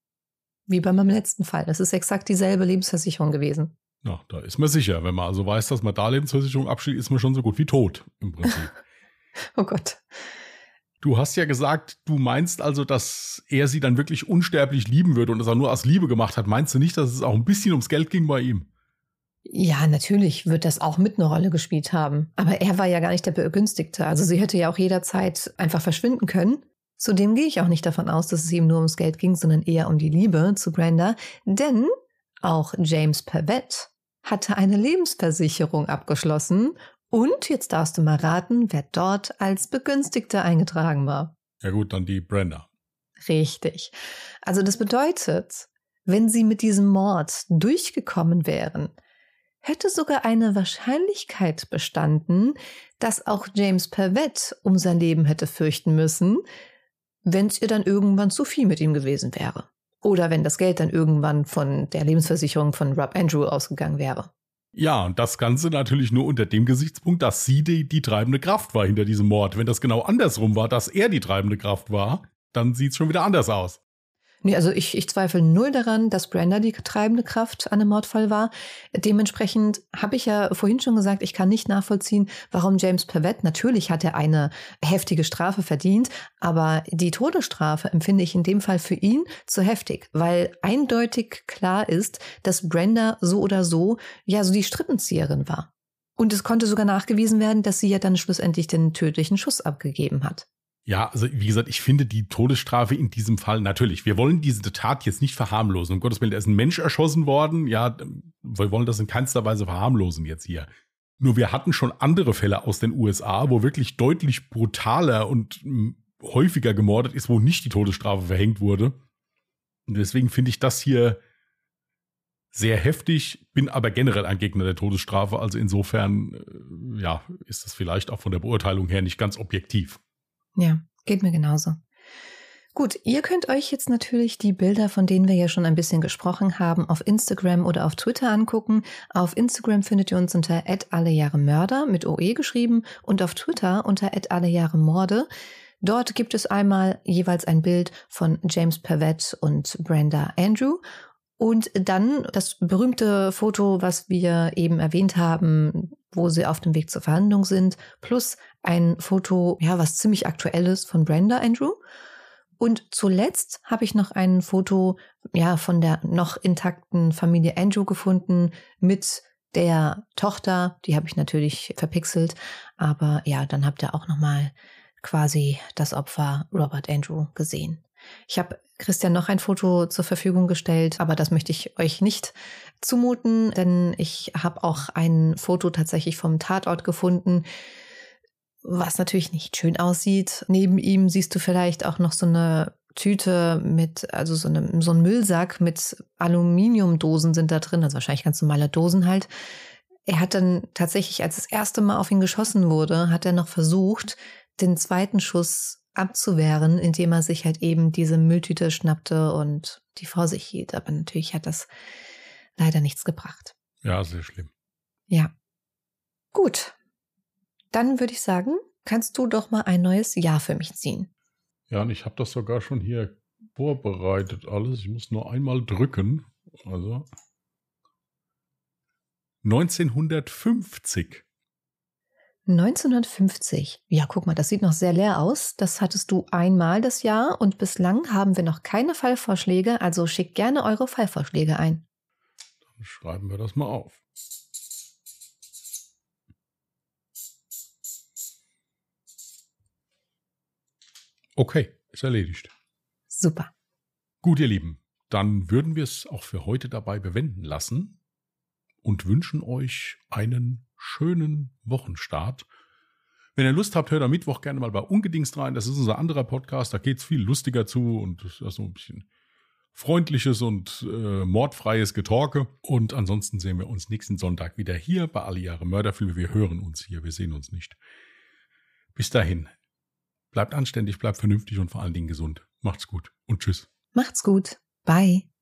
Wie bei meinem letzten Fall. Das ist exakt dieselbe Lebensversicherung gewesen. Ja, da ist man sicher. Wenn man also weiß, dass man da Lebensversicherung abschließt, ist man schon so gut wie tot im Prinzip. [LAUGHS] oh Gott. Du hast ja gesagt, du meinst also, dass er sie dann wirklich unsterblich lieben würde und es auch nur aus Liebe gemacht hat. Meinst du nicht, dass es auch ein bisschen ums Geld ging bei ihm? Ja, natürlich wird das auch mit eine Rolle gespielt haben. Aber er war ja gar nicht der Begünstigte. Also sie hätte ja auch jederzeit einfach verschwinden können. Zudem gehe ich auch nicht davon aus, dass es ihm nur ums Geld ging, sondern eher um die Liebe zu Brenda. Denn auch James Pavett hatte eine Lebensversicherung abgeschlossen und jetzt darfst du mal raten, wer dort als Begünstigter eingetragen war. Ja gut, dann die Brenda. Richtig. Also das bedeutet, wenn sie mit diesem Mord durchgekommen wären, hätte sogar eine Wahrscheinlichkeit bestanden, dass auch James Pervett um sein Leben hätte fürchten müssen, wenn es ihr dann irgendwann zu viel mit ihm gewesen wäre. Oder wenn das Geld dann irgendwann von der Lebensversicherung von Rob Andrew ausgegangen wäre. Ja, und das Ganze natürlich nur unter dem Gesichtspunkt, dass sie die, die treibende Kraft war hinter diesem Mord. Wenn das genau andersrum war, dass er die treibende Kraft war, dann sieht es schon wieder anders aus. Nee, also ich, ich zweifle null daran, dass Brenda die treibende Kraft an dem Mordfall war. Dementsprechend habe ich ja vorhin schon gesagt, ich kann nicht nachvollziehen, warum James Pavett, natürlich hat er eine heftige Strafe verdient, aber die Todesstrafe empfinde ich in dem Fall für ihn zu heftig, weil eindeutig klar ist, dass Brenda so oder so ja so die Strippenzieherin war. Und es konnte sogar nachgewiesen werden, dass sie ja dann schlussendlich den tödlichen Schuss abgegeben hat. Ja, also wie gesagt, ich finde die Todesstrafe in diesem Fall natürlich. Wir wollen diese Tat jetzt nicht verharmlosen. Um Gottes Willen, da ist ein Mensch erschossen worden. Ja, wir wollen das in keinster Weise verharmlosen jetzt hier. Nur wir hatten schon andere Fälle aus den USA, wo wirklich deutlich brutaler und hm, häufiger gemordet ist, wo nicht die Todesstrafe verhängt wurde. Und deswegen finde ich das hier sehr heftig, bin aber generell ein Gegner der Todesstrafe. Also insofern, äh, ja, ist das vielleicht auch von der Beurteilung her nicht ganz objektiv. Ja, geht mir genauso. Gut, ihr könnt euch jetzt natürlich die Bilder, von denen wir ja schon ein bisschen gesprochen haben, auf Instagram oder auf Twitter angucken. Auf Instagram findet ihr uns unter @allejahremörder mit OE geschrieben und auf Twitter unter @allejahremorde. Dort gibt es einmal jeweils ein Bild von James Pavett und Brenda Andrew und dann das berühmte Foto, was wir eben erwähnt haben, wo sie auf dem Weg zur Verhandlung sind, plus ein Foto, ja, was ziemlich aktuell ist von Brenda Andrew. Und zuletzt habe ich noch ein Foto, ja, von der noch intakten Familie Andrew gefunden mit der Tochter. Die habe ich natürlich verpixelt, aber ja, dann habt ihr auch noch mal quasi das Opfer Robert Andrew gesehen. Ich habe Christian noch ein Foto zur Verfügung gestellt, aber das möchte ich euch nicht zumuten, denn ich habe auch ein Foto tatsächlich vom Tatort gefunden, was natürlich nicht schön aussieht. Neben ihm siehst du vielleicht auch noch so eine Tüte mit, also so, eine, so ein Müllsack mit Aluminiumdosen sind da drin, also wahrscheinlich ganz normale Dosen halt. Er hat dann tatsächlich, als das erste Mal auf ihn geschossen wurde, hat er noch versucht, den zweiten Schuss abzuwehren, indem er sich halt eben diese Mülltüte schnappte und die vor sich hielt. Aber natürlich hat das leider nichts gebracht. Ja, sehr schlimm. Ja. Gut. Dann würde ich sagen, kannst du doch mal ein neues Jahr für mich ziehen. Ja, und ich habe das sogar schon hier vorbereitet alles. Ich muss nur einmal drücken. Also 1950. 1950. Ja, guck mal, das sieht noch sehr leer aus. Das hattest du einmal das Jahr und bislang haben wir noch keine Fallvorschläge, also schickt gerne eure Fallvorschläge ein. Dann schreiben wir das mal auf. Okay, ist erledigt. Super. Gut, ihr Lieben, dann würden wir es auch für heute dabei bewenden lassen und wünschen euch einen schönen Wochenstart. Wenn ihr Lust habt, hört am Mittwoch gerne mal bei Ungedingst rein. Das ist unser anderer Podcast. Da geht es viel lustiger zu und das ist so ein bisschen freundliches und äh, mordfreies Getorke. Und ansonsten sehen wir uns nächsten Sonntag wieder hier bei Alle Jahre Mörderfilme. Wir hören uns hier, wir sehen uns nicht. Bis dahin, Bleibt anständig, bleibt vernünftig und vor allen Dingen gesund. Macht's gut und tschüss. Macht's gut. Bye.